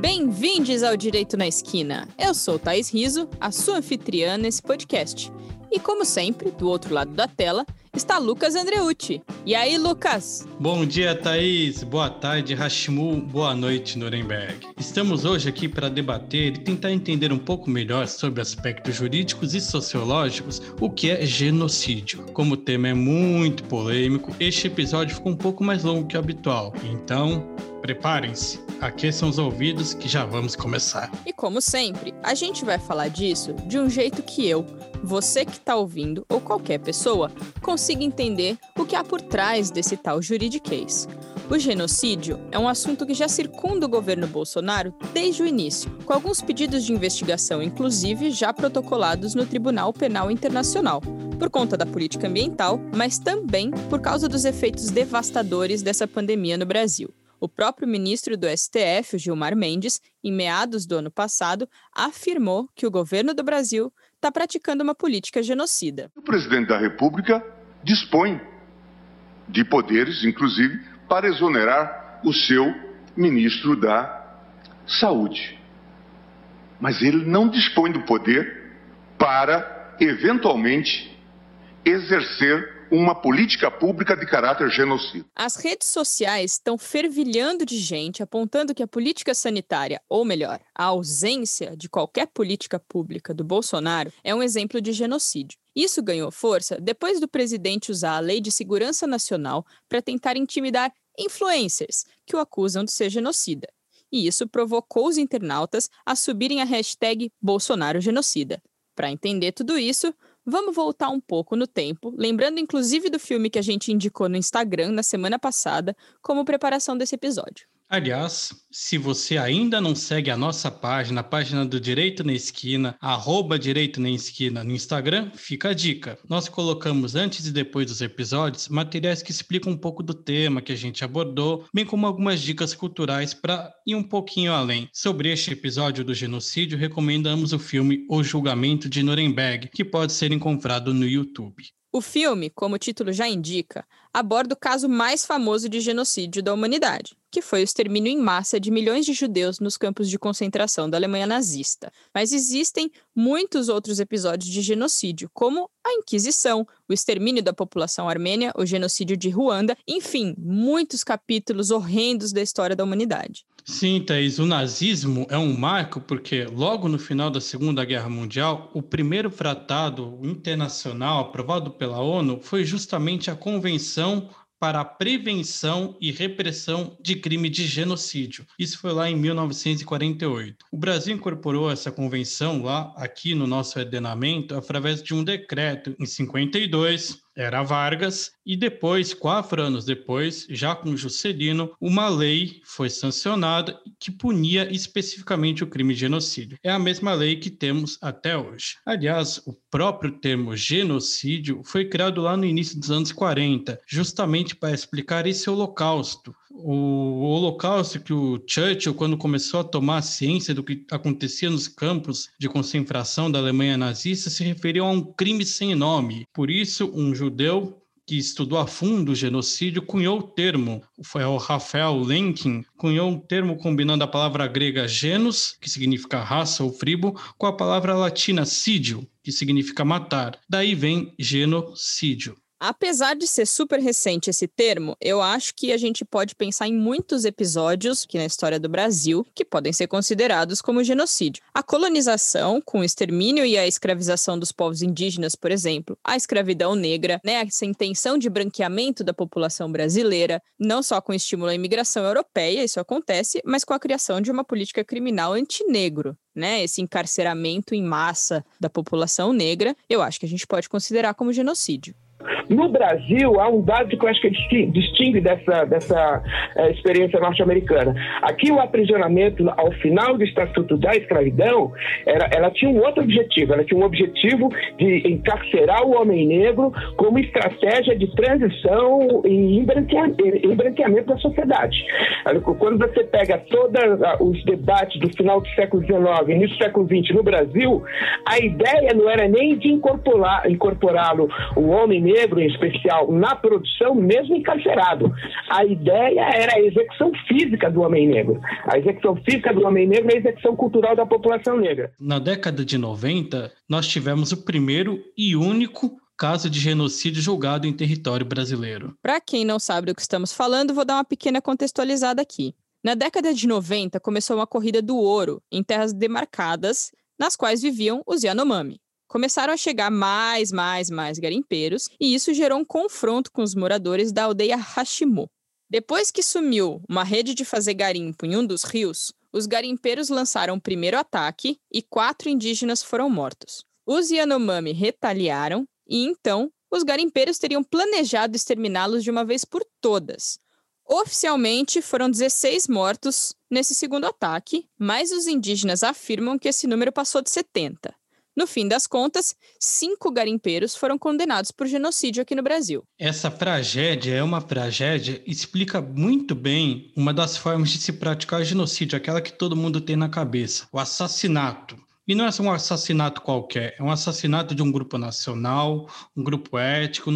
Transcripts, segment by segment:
Bem-vindos ao Direito na Esquina. Eu sou Thaís Riso, a sua anfitriã nesse podcast. E como sempre, do outro lado da tela, está Lucas Andreucci. E aí, Lucas? Bom dia, Thaís. Boa tarde, Hashimu. Boa noite, Nuremberg. Estamos hoje aqui para debater e tentar entender um pouco melhor sobre aspectos jurídicos e sociológicos o que é genocídio. Como o tema é muito polêmico, este episódio ficou um pouco mais longo que o habitual. Então, Preparem-se, aqueçam os ouvidos que já vamos começar. E como sempre, a gente vai falar disso de um jeito que eu, você que está ouvindo ou qualquer pessoa consiga entender o que há por trás desse tal juridiquês. O genocídio é um assunto que já circunda o governo Bolsonaro desde o início, com alguns pedidos de investigação, inclusive já protocolados no Tribunal Penal Internacional, por conta da política ambiental, mas também por causa dos efeitos devastadores dessa pandemia no Brasil. O próprio ministro do STF, Gilmar Mendes, em meados do ano passado, afirmou que o governo do Brasil está praticando uma política genocida. O presidente da República dispõe de poderes, inclusive, para exonerar o seu ministro da Saúde. Mas ele não dispõe do poder para, eventualmente, exercer uma política pública de caráter genocida. As redes sociais estão fervilhando de gente apontando que a política sanitária, ou melhor, a ausência de qualquer política pública do Bolsonaro, é um exemplo de genocídio. Isso ganhou força depois do presidente usar a Lei de Segurança Nacional para tentar intimidar influencers que o acusam de ser genocida. E isso provocou os internautas a subirem a hashtag Bolsonaro Genocida. Para entender tudo isso, Vamos voltar um pouco no tempo, lembrando inclusive do filme que a gente indicou no Instagram na semana passada, como preparação desse episódio. Aliás, se você ainda não segue a nossa página, a página do Direito na Esquina, arroba Direito na Esquina no Instagram, fica a dica. Nós colocamos antes e depois dos episódios materiais que explicam um pouco do tema que a gente abordou, bem como algumas dicas culturais para ir um pouquinho além. Sobre este episódio do genocídio, recomendamos o filme O Julgamento de Nuremberg, que pode ser encontrado no YouTube. O filme, como o título já indica, aborda o caso mais famoso de genocídio da humanidade, que foi o extermínio em massa de milhões de judeus nos campos de concentração da Alemanha nazista. Mas existem muitos outros episódios de genocídio, como a Inquisição, o extermínio da população armênia, o genocídio de Ruanda, enfim, muitos capítulos horrendos da história da humanidade. Sim, Thaís, o nazismo é um marco porque, logo no final da Segunda Guerra Mundial, o primeiro tratado internacional aprovado pela ONU foi justamente a Convenção para a prevenção e repressão de crime de genocídio. Isso foi lá em 1948. O Brasil incorporou essa convenção lá aqui no nosso ordenamento através de um decreto em 52 era Vargas, e depois, quatro anos depois, já com Juscelino, uma lei foi sancionada que punia especificamente o crime de genocídio. É a mesma lei que temos até hoje. Aliás, o próprio termo genocídio foi criado lá no início dos anos 40, justamente para explicar esse holocausto, o holocausto que o Churchill, quando começou a tomar ciência do que acontecia nos campos de concentração da Alemanha nazista, se referiu a um crime sem nome. Por isso, um judeu que estudou a fundo o genocídio, cunhou o termo, foi o Rafael Lenkin, cunhou um termo combinando a palavra grega genus, que significa raça ou tribo, com a palavra latina sídio, que significa matar. Daí vem genocídio. Apesar de ser super recente esse termo, eu acho que a gente pode pensar em muitos episódios que na história do Brasil que podem ser considerados como genocídio. A colonização, com o extermínio e a escravização dos povos indígenas, por exemplo, a escravidão negra, né, essa intenção de branqueamento da população brasileira, não só com estímulo à imigração europeia, isso acontece, mas com a criação de uma política criminal antinegro, né, esse encarceramento em massa da população negra, eu acho que a gente pode considerar como genocídio. No Brasil, há um dado que eu acho que distingue dessa, dessa é, experiência norte-americana. Aqui, o aprisionamento, ao final do Estatuto da Escravidão, era, ela tinha um outro objetivo. Ela tinha um objetivo de encarcerar o homem negro como estratégia de transição e embranqueamento da sociedade. Quando você pega todos os debates do final do século XIX início do século XX no Brasil, a ideia não era nem de incorporá-lo, o homem negro, negro, em especial, na produção, mesmo encarcerado. A ideia era a execução física do homem negro. A execução física do homem negro é a execução cultural da população negra. Na década de 90, nós tivemos o primeiro e único caso de genocídio julgado em território brasileiro. Para quem não sabe do que estamos falando, vou dar uma pequena contextualizada aqui. Na década de 90, começou uma corrida do ouro em terras demarcadas, nas quais viviam os Yanomami. Começaram a chegar mais, mais, mais garimpeiros, e isso gerou um confronto com os moradores da aldeia Hashimo. Depois que sumiu uma rede de fazer garimpo em um dos rios, os garimpeiros lançaram o primeiro ataque e quatro indígenas foram mortos. Os Yanomami retaliaram e então os garimpeiros teriam planejado exterminá-los de uma vez por todas. Oficialmente foram 16 mortos nesse segundo ataque, mas os indígenas afirmam que esse número passou de 70. No fim das contas, cinco garimpeiros foram condenados por genocídio aqui no Brasil. Essa tragédia é uma tragédia, explica muito bem uma das formas de se praticar genocídio, aquela que todo mundo tem na cabeça: o assassinato. E não é só um assassinato qualquer, é um assassinato de um grupo nacional, um grupo ético,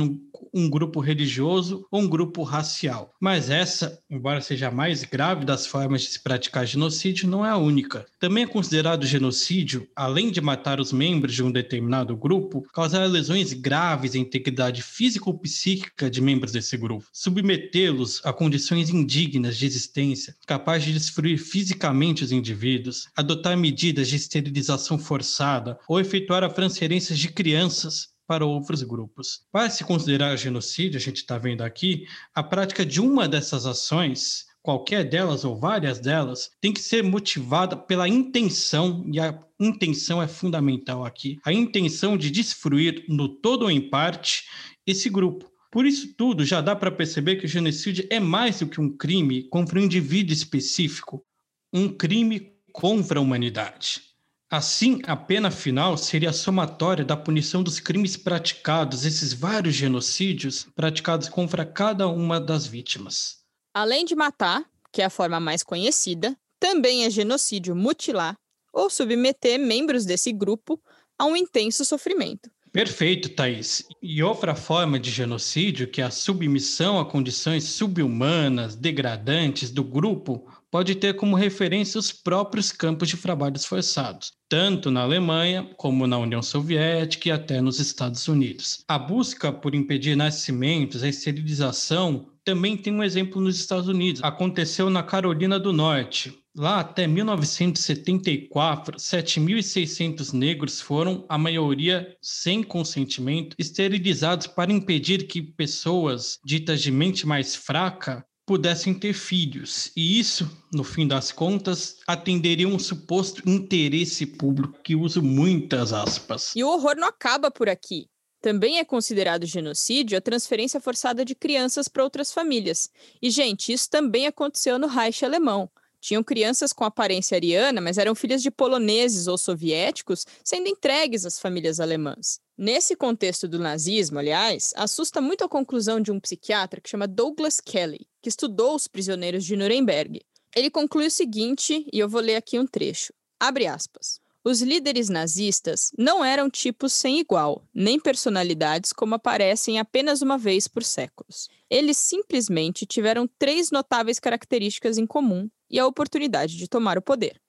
um grupo religioso ou um grupo racial. Mas essa, embora seja a mais grave das formas de se praticar genocídio, não é a única. Também é considerado genocídio, além de matar os membros de um determinado grupo, causar lesões graves à integridade física ou psíquica de membros desse grupo, submetê-los a condições indignas de existência, capazes de destruir fisicamente os indivíduos, adotar medidas de esterilização forçada ou efetuar a transferência de crianças para outros grupos. Para se considerar genocídio, a gente está vendo aqui, a prática de uma dessas ações, qualquer delas ou várias delas, tem que ser motivada pela intenção, e a intenção é fundamental aqui, a intenção de destruir, no todo ou em parte, esse grupo. Por isso tudo, já dá para perceber que o genocídio é mais do que um crime contra um indivíduo específico, um crime contra a humanidade. Assim, a pena final seria a somatória da punição dos crimes praticados, esses vários genocídios praticados contra cada uma das vítimas. Além de matar, que é a forma mais conhecida, também é genocídio mutilar ou submeter membros desse grupo a um intenso sofrimento. Perfeito, Thaís. E outra forma de genocídio, que é a submissão a condições subhumanas, degradantes do grupo, pode ter como referência os próprios campos de trabalhos forçados, tanto na Alemanha como na União Soviética e até nos Estados Unidos. A busca por impedir nascimentos, a esterilização, também tem um exemplo nos Estados Unidos. Aconteceu na Carolina do Norte. Lá até 1974, 7.600 negros foram, a maioria sem consentimento, esterilizados para impedir que pessoas ditas de mente mais fraca pudessem ter filhos. E isso, no fim das contas, atenderia um suposto interesse público, que uso muitas aspas. E o horror não acaba por aqui. Também é considerado genocídio a transferência forçada de crianças para outras famílias. E, gente, isso também aconteceu no Reich alemão. Tinham crianças com aparência ariana, mas eram filhas de poloneses ou soviéticos, sendo entregues às famílias alemãs. Nesse contexto do nazismo, aliás, assusta muito a conclusão de um psiquiatra que chama Douglas Kelly, que estudou os prisioneiros de Nuremberg. Ele conclui o seguinte, e eu vou ler aqui um trecho. Abre aspas. Os líderes nazistas não eram tipos sem igual, nem personalidades como aparecem apenas uma vez por séculos. Eles simplesmente tiveram três notáveis características em comum e a oportunidade de tomar o poder.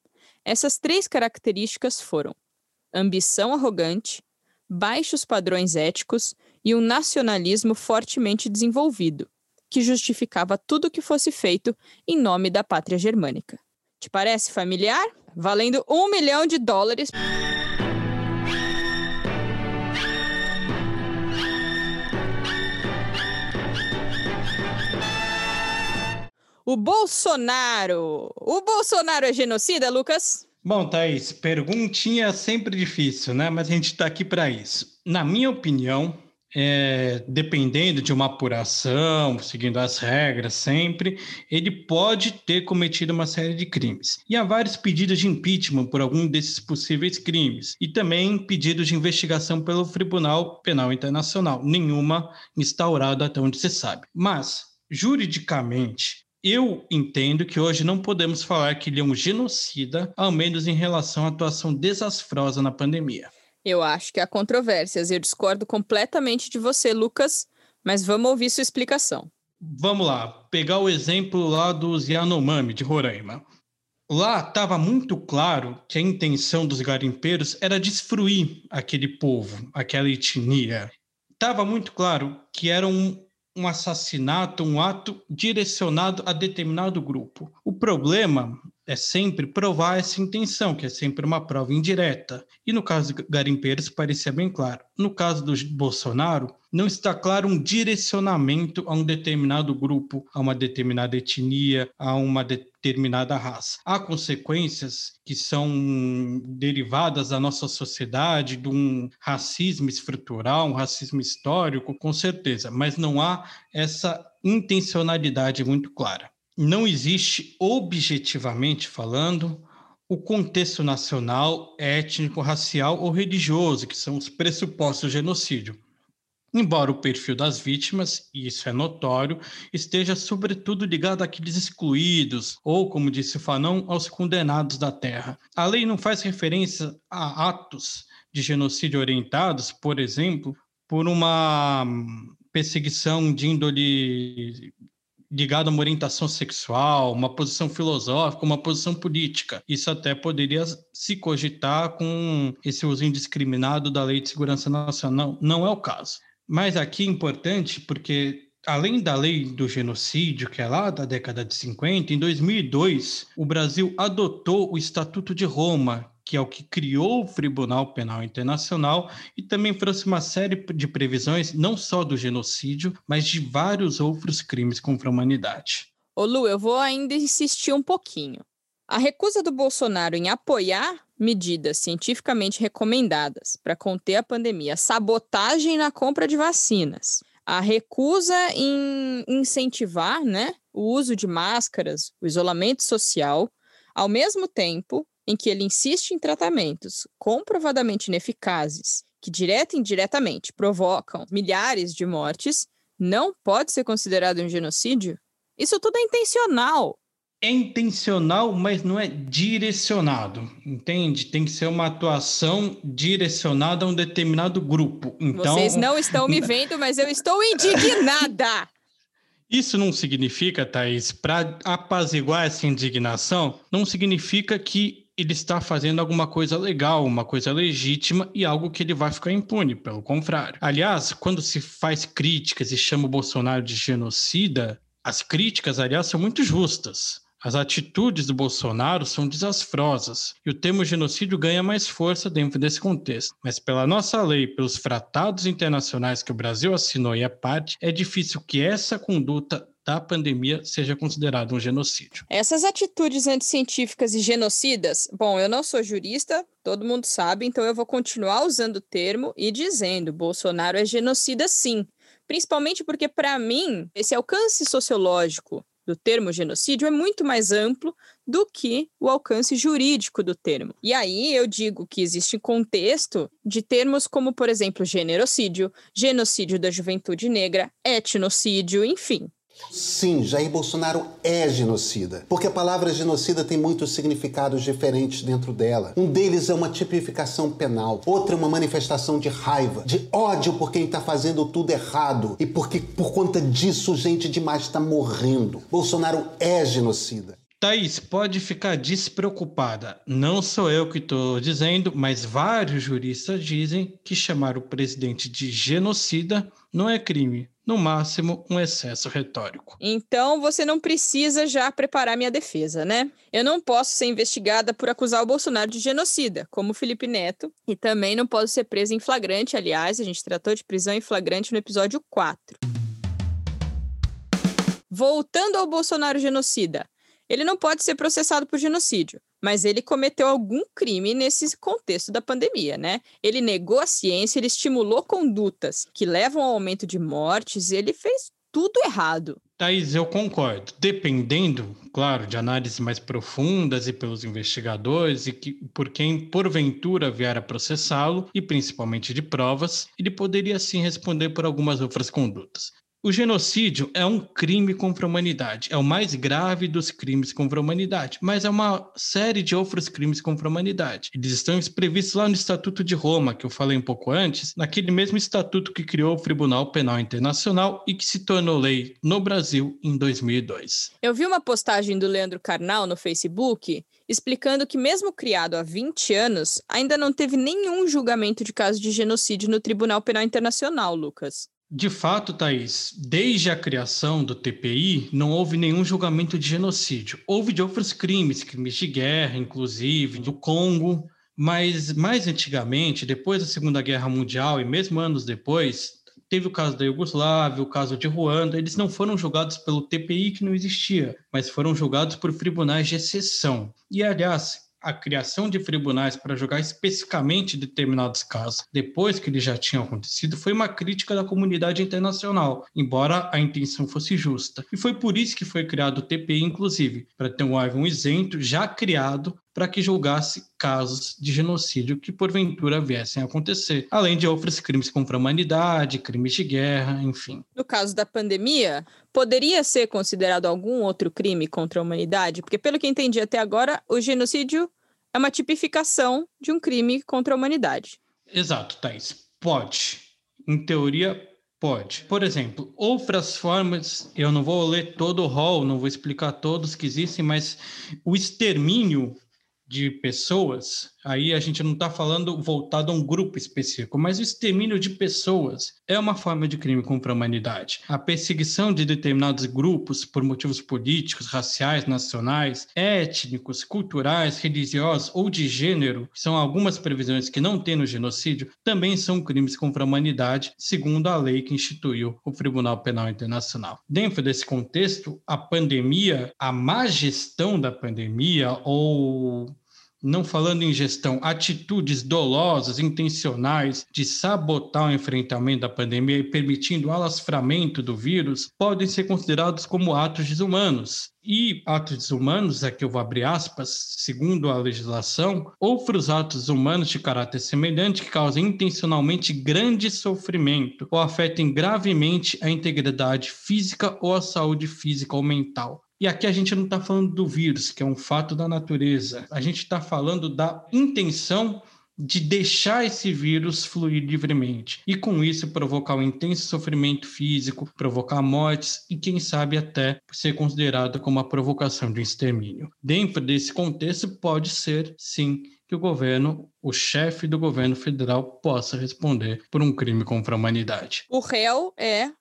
Essas três características foram ambição arrogante, baixos padrões éticos e um nacionalismo fortemente desenvolvido, que justificava tudo o que fosse feito em nome da pátria germânica. Te parece familiar? Valendo um milhão de dólares. O Bolsonaro. O Bolsonaro é genocida, Lucas? Bom, Thaís, perguntinha sempre difícil, né? Mas a gente está aqui para isso. Na minha opinião, é, dependendo de uma apuração, seguindo as regras sempre, ele pode ter cometido uma série de crimes. E há vários pedidos de impeachment por algum desses possíveis crimes, e também pedidos de investigação pelo Tribunal Penal Internacional, nenhuma instaurada até onde se sabe. Mas, juridicamente, eu entendo que hoje não podemos falar que ele é um genocida, ao menos em relação à atuação desastrosa na pandemia. Eu acho que há controvérsias. Eu discordo completamente de você, Lucas, Mas vamos ouvir sua explicação. Vamos lá, pegar o exemplo lá dos Yanomami, de Roraima. Lá estava muito claro que a intenção dos garimpeiros era destruir aquele povo, aquela etnia. Estava muito claro que era um, um assassinato, um ato direcionado a determinado grupo. O problema é sempre provar essa intenção, que é sempre uma prova indireta. E no caso de garimpeiros parecia bem claro. No caso do Bolsonaro, não está claro um direcionamento a um determinado grupo, a uma determinada etnia, a uma determinada raça. Há consequências que são derivadas da nossa sociedade, de um racismo estrutural, um racismo histórico, com certeza, mas não há essa intencionalidade muito clara não existe, objetivamente falando, o contexto nacional, étnico, racial ou religioso, que são os pressupostos do genocídio. Embora o perfil das vítimas, e isso é notório, esteja sobretudo ligado àqueles excluídos, ou, como disse o Fanon, aos condenados da terra. A lei não faz referência a atos de genocídio orientados, por exemplo, por uma perseguição de índole ligado a uma orientação sexual, uma posição filosófica, uma posição política. Isso até poderia se cogitar com esse uso indiscriminado da Lei de Segurança Nacional. Não é o caso. Mas aqui é importante porque além da lei do genocídio, que é lá da década de 50, em 2002, o Brasil adotou o Estatuto de Roma, que é o que criou o Tribunal Penal Internacional e também trouxe uma série de previsões, não só do genocídio, mas de vários outros crimes contra a humanidade. Ô Lu, eu vou ainda insistir um pouquinho. A recusa do Bolsonaro em apoiar medidas cientificamente recomendadas para conter a pandemia, sabotagem na compra de vacinas, a recusa em incentivar né, o uso de máscaras, o isolamento social, ao mesmo tempo em que ele insiste em tratamentos comprovadamente ineficazes, que direta e indiretamente provocam milhares de mortes, não pode ser considerado um genocídio? Isso tudo é intencional. É intencional, mas não é direcionado, entende? Tem que ser uma atuação direcionada a um determinado grupo. Então, Vocês não estão me vendo, mas eu estou indignada. Isso não significa, Thaís, para apaziguar essa indignação, não significa que ele está fazendo alguma coisa legal, uma coisa legítima e algo que ele vai ficar impune, pelo contrário. Aliás, quando se faz críticas e chama o Bolsonaro de genocida, as críticas, aliás, são muito justas. As atitudes do Bolsonaro são desastrosas e o termo genocídio ganha mais força dentro desse contexto. Mas, pela nossa lei, pelos tratados internacionais que o Brasil assinou e é parte, é difícil que essa conduta da pandemia seja considerado um genocídio. Essas atitudes anticientíficas e genocidas, bom, eu não sou jurista, todo mundo sabe, então eu vou continuar usando o termo e dizendo: Bolsonaro é genocida sim. Principalmente porque, para mim, esse alcance sociológico do termo genocídio é muito mais amplo do que o alcance jurídico do termo. E aí eu digo que existe contexto de termos como, por exemplo, generocídio, genocídio da juventude negra, etnocídio, enfim. Sim, Jair Bolsonaro é genocida, porque a palavra genocida tem muitos significados diferentes dentro dela. Um deles é uma tipificação penal, outro é uma manifestação de raiva, de ódio por quem está fazendo tudo errado e porque por conta disso gente demais está morrendo. Bolsonaro é genocida. Thaís, pode ficar despreocupada. Não sou eu que estou dizendo, mas vários juristas dizem que chamar o presidente de genocida não é crime, no máximo um excesso retórico. Então você não precisa já preparar minha defesa, né? Eu não posso ser investigada por acusar o Bolsonaro de genocida, como Felipe Neto, e também não posso ser presa em flagrante. Aliás, a gente tratou de prisão em flagrante no episódio 4. Voltando ao Bolsonaro genocida, ele não pode ser processado por genocídio, mas ele cometeu algum crime nesse contexto da pandemia, né? Ele negou a ciência, ele estimulou condutas que levam ao aumento de mortes, ele fez tudo errado. Thaís, eu concordo. Dependendo, claro, de análises mais profundas e pelos investigadores e que, por quem porventura vier a processá-lo, e principalmente de provas, ele poderia sim responder por algumas outras condutas. O genocídio é um crime contra a humanidade, é o mais grave dos crimes contra a humanidade, mas é uma série de outros crimes contra a humanidade. Eles estão previstos lá no Estatuto de Roma, que eu falei um pouco antes, naquele mesmo estatuto que criou o Tribunal Penal Internacional e que se tornou lei no Brasil em 2002. Eu vi uma postagem do Leandro Carnal no Facebook explicando que, mesmo criado há 20 anos, ainda não teve nenhum julgamento de caso de genocídio no Tribunal Penal Internacional, Lucas. De fato, Thaís, desde a criação do TPI, não houve nenhum julgamento de genocídio. Houve de outros crimes, crimes de guerra, inclusive, do Congo, mas mais antigamente, depois da Segunda Guerra Mundial e mesmo anos depois, teve o caso da Iugoslávia, o caso de Ruanda, eles não foram julgados pelo TPI que não existia, mas foram julgados por tribunais de exceção. E, aliás, a criação de tribunais para julgar especificamente determinados casos depois que eles já tinham acontecido foi uma crítica da comunidade internacional, embora a intenção fosse justa. E foi por isso que foi criado o TPI, inclusive, para ter um órgão isento já criado para que julgasse casos de genocídio que porventura viessem a acontecer, além de outros crimes contra a humanidade, crimes de guerra, enfim. No caso da pandemia, poderia ser considerado algum outro crime contra a humanidade? Porque, pelo que entendi até agora, o genocídio é uma tipificação de um crime contra a humanidade. Exato, Thais. Pode. Em teoria, pode. Por exemplo, outras formas, eu não vou ler todo o rol, não vou explicar todos que existem, mas o extermínio de pessoas, aí a gente não está falando voltado a um grupo específico, mas o extermínio de pessoas é uma forma de crime contra a humanidade. A perseguição de determinados grupos por motivos políticos, raciais, nacionais, étnicos, culturais, religiosos ou de gênero, são algumas previsões que não tem no genocídio, também são crimes contra a humanidade, segundo a lei que instituiu o Tribunal Penal Internacional. Dentro desse contexto, a pandemia, a má gestão da pandemia ou não falando em gestão, atitudes dolosas, intencionais de sabotar o enfrentamento da pandemia e permitindo o alastramento do vírus, podem ser considerados como atos desumanos. E atos desumanos, aqui eu vou abrir aspas, segundo a legislação, outros atos humanos de caráter semelhante que causem intencionalmente grande sofrimento ou afetem gravemente a integridade física ou a saúde física ou mental. E aqui a gente não está falando do vírus, que é um fato da natureza. A gente está falando da intenção de deixar esse vírus fluir livremente e com isso provocar um intenso sofrimento físico, provocar mortes e quem sabe até ser considerado como a provocação de um extermínio. Dentro desse contexto pode ser sim que o governo, o chefe do governo federal possa responder por um crime contra a humanidade. O réu é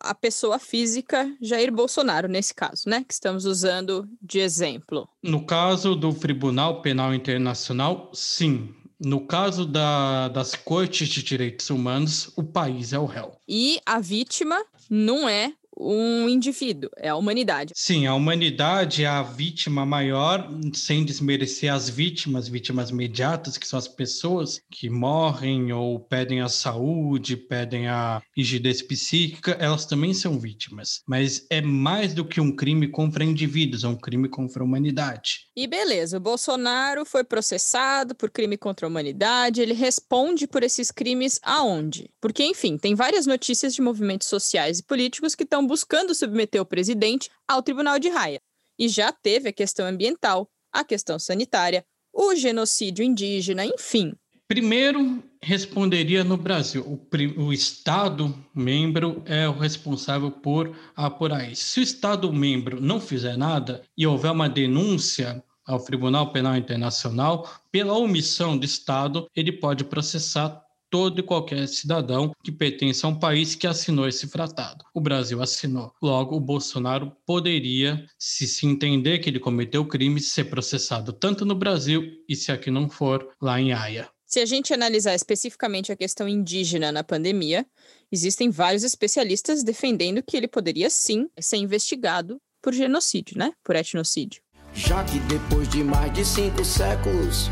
a pessoa física Jair Bolsonaro, nesse caso, né? Que estamos usando de exemplo. No caso do Tribunal Penal Internacional, sim. No caso da, das cortes de direitos humanos, o país é o réu. E a vítima não é um indivíduo, é a humanidade. Sim, a humanidade é a vítima maior, sem desmerecer as vítimas, vítimas imediatas, que são as pessoas que morrem ou pedem a saúde, pedem a rigidez psíquica, elas também são vítimas. Mas é mais do que um crime contra indivíduos, é um crime contra a humanidade. E beleza, o Bolsonaro foi processado por crime contra a humanidade, ele responde por esses crimes aonde? Porque, enfim, tem várias notícias de movimentos sociais e políticos que estão buscando submeter o presidente ao Tribunal de Haia. E já teve a questão ambiental, a questão sanitária, o genocídio indígena, enfim. Primeiro, responderia no Brasil. O, o, Estado membro é o responsável por apurar isso. Se o Estado membro não fizer nada e houver uma denúncia ao Tribunal Penal Internacional, pela omissão do Estado, ele pode processar todo e qualquer cidadão que pertence a um país que assinou esse tratado. O Brasil assinou. Logo, o Bolsonaro poderia, se se entender que ele cometeu crime, ser processado tanto no Brasil e, se aqui não for, lá em Haia. Se a gente analisar especificamente a questão indígena na pandemia, existem vários especialistas defendendo que ele poderia sim ser investigado por genocídio, né? Por etnocídio. Já que depois de mais de cinco séculos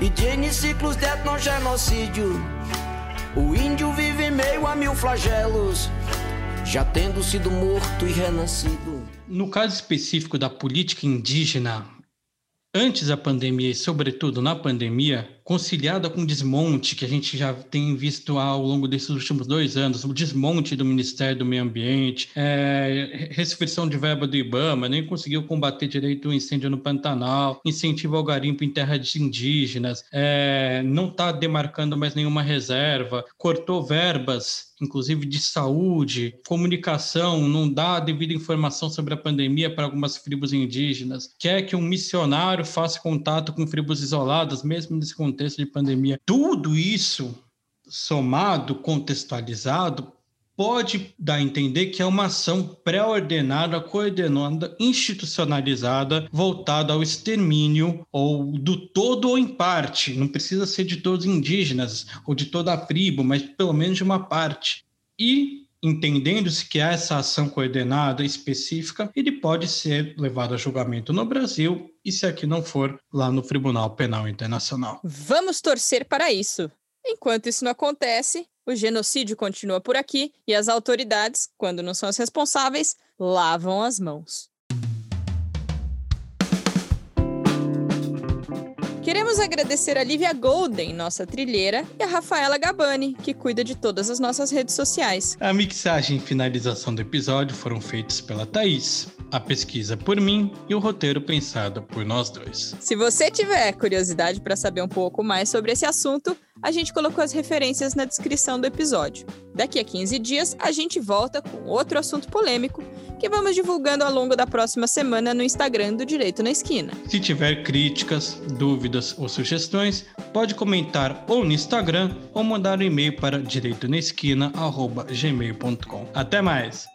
e de N ciclos de etnogenocídio. O índio vive meio a mil flagelos, já tendo sido morto e renascido. No caso específico da política indígena, antes da pandemia e, sobretudo, na pandemia, conciliada com desmonte que a gente já tem visto ao longo desses últimos dois anos, o desmonte do Ministério do Meio Ambiente, é, restrição de verba do IBAMA, nem conseguiu combater direito o incêndio no Pantanal, incentivo ao garimpo em terras indígenas, é, não está demarcando mais nenhuma reserva, cortou verbas inclusive de saúde, comunicação, não dá a devida informação sobre a pandemia para algumas tribos indígenas, quer que um missionário faça contato com tribos isoladas, mesmo nesse contexto de pandemia. Tudo isso somado, contextualizado, pode dar a entender que é uma ação pré-ordenada, coordenada, institucionalizada, voltada ao extermínio ou do todo ou em parte. Não precisa ser de todos os indígenas ou de toda a tribo, mas pelo menos de uma parte. E entendendo-se que há essa ação coordenada específica, ele pode ser levado a julgamento no Brasil e se aqui não for, lá no Tribunal Penal Internacional. Vamos torcer para isso. Enquanto isso não acontece, o genocídio continua por aqui e as autoridades, quando não são as responsáveis, lavam as mãos. Queremos agradecer a Lívia Golden, nossa trilheira, e a Rafaela Gabani, que cuida de todas as nossas redes sociais. A mixagem e finalização do episódio foram feitos pela Thaís, a pesquisa por mim e o roteiro pensado por nós dois. Se você tiver curiosidade para saber um pouco mais sobre esse assunto, a gente colocou as referências na descrição do episódio. Daqui a 15 dias, a gente volta com outro assunto polêmico que vamos divulgando ao longo da próxima semana no Instagram do Direito na Esquina. Se tiver críticas, dúvidas ou sugestões, pode comentar ou no Instagram ou mandar um e-mail para direitonaesquina.gmail.com. Até mais!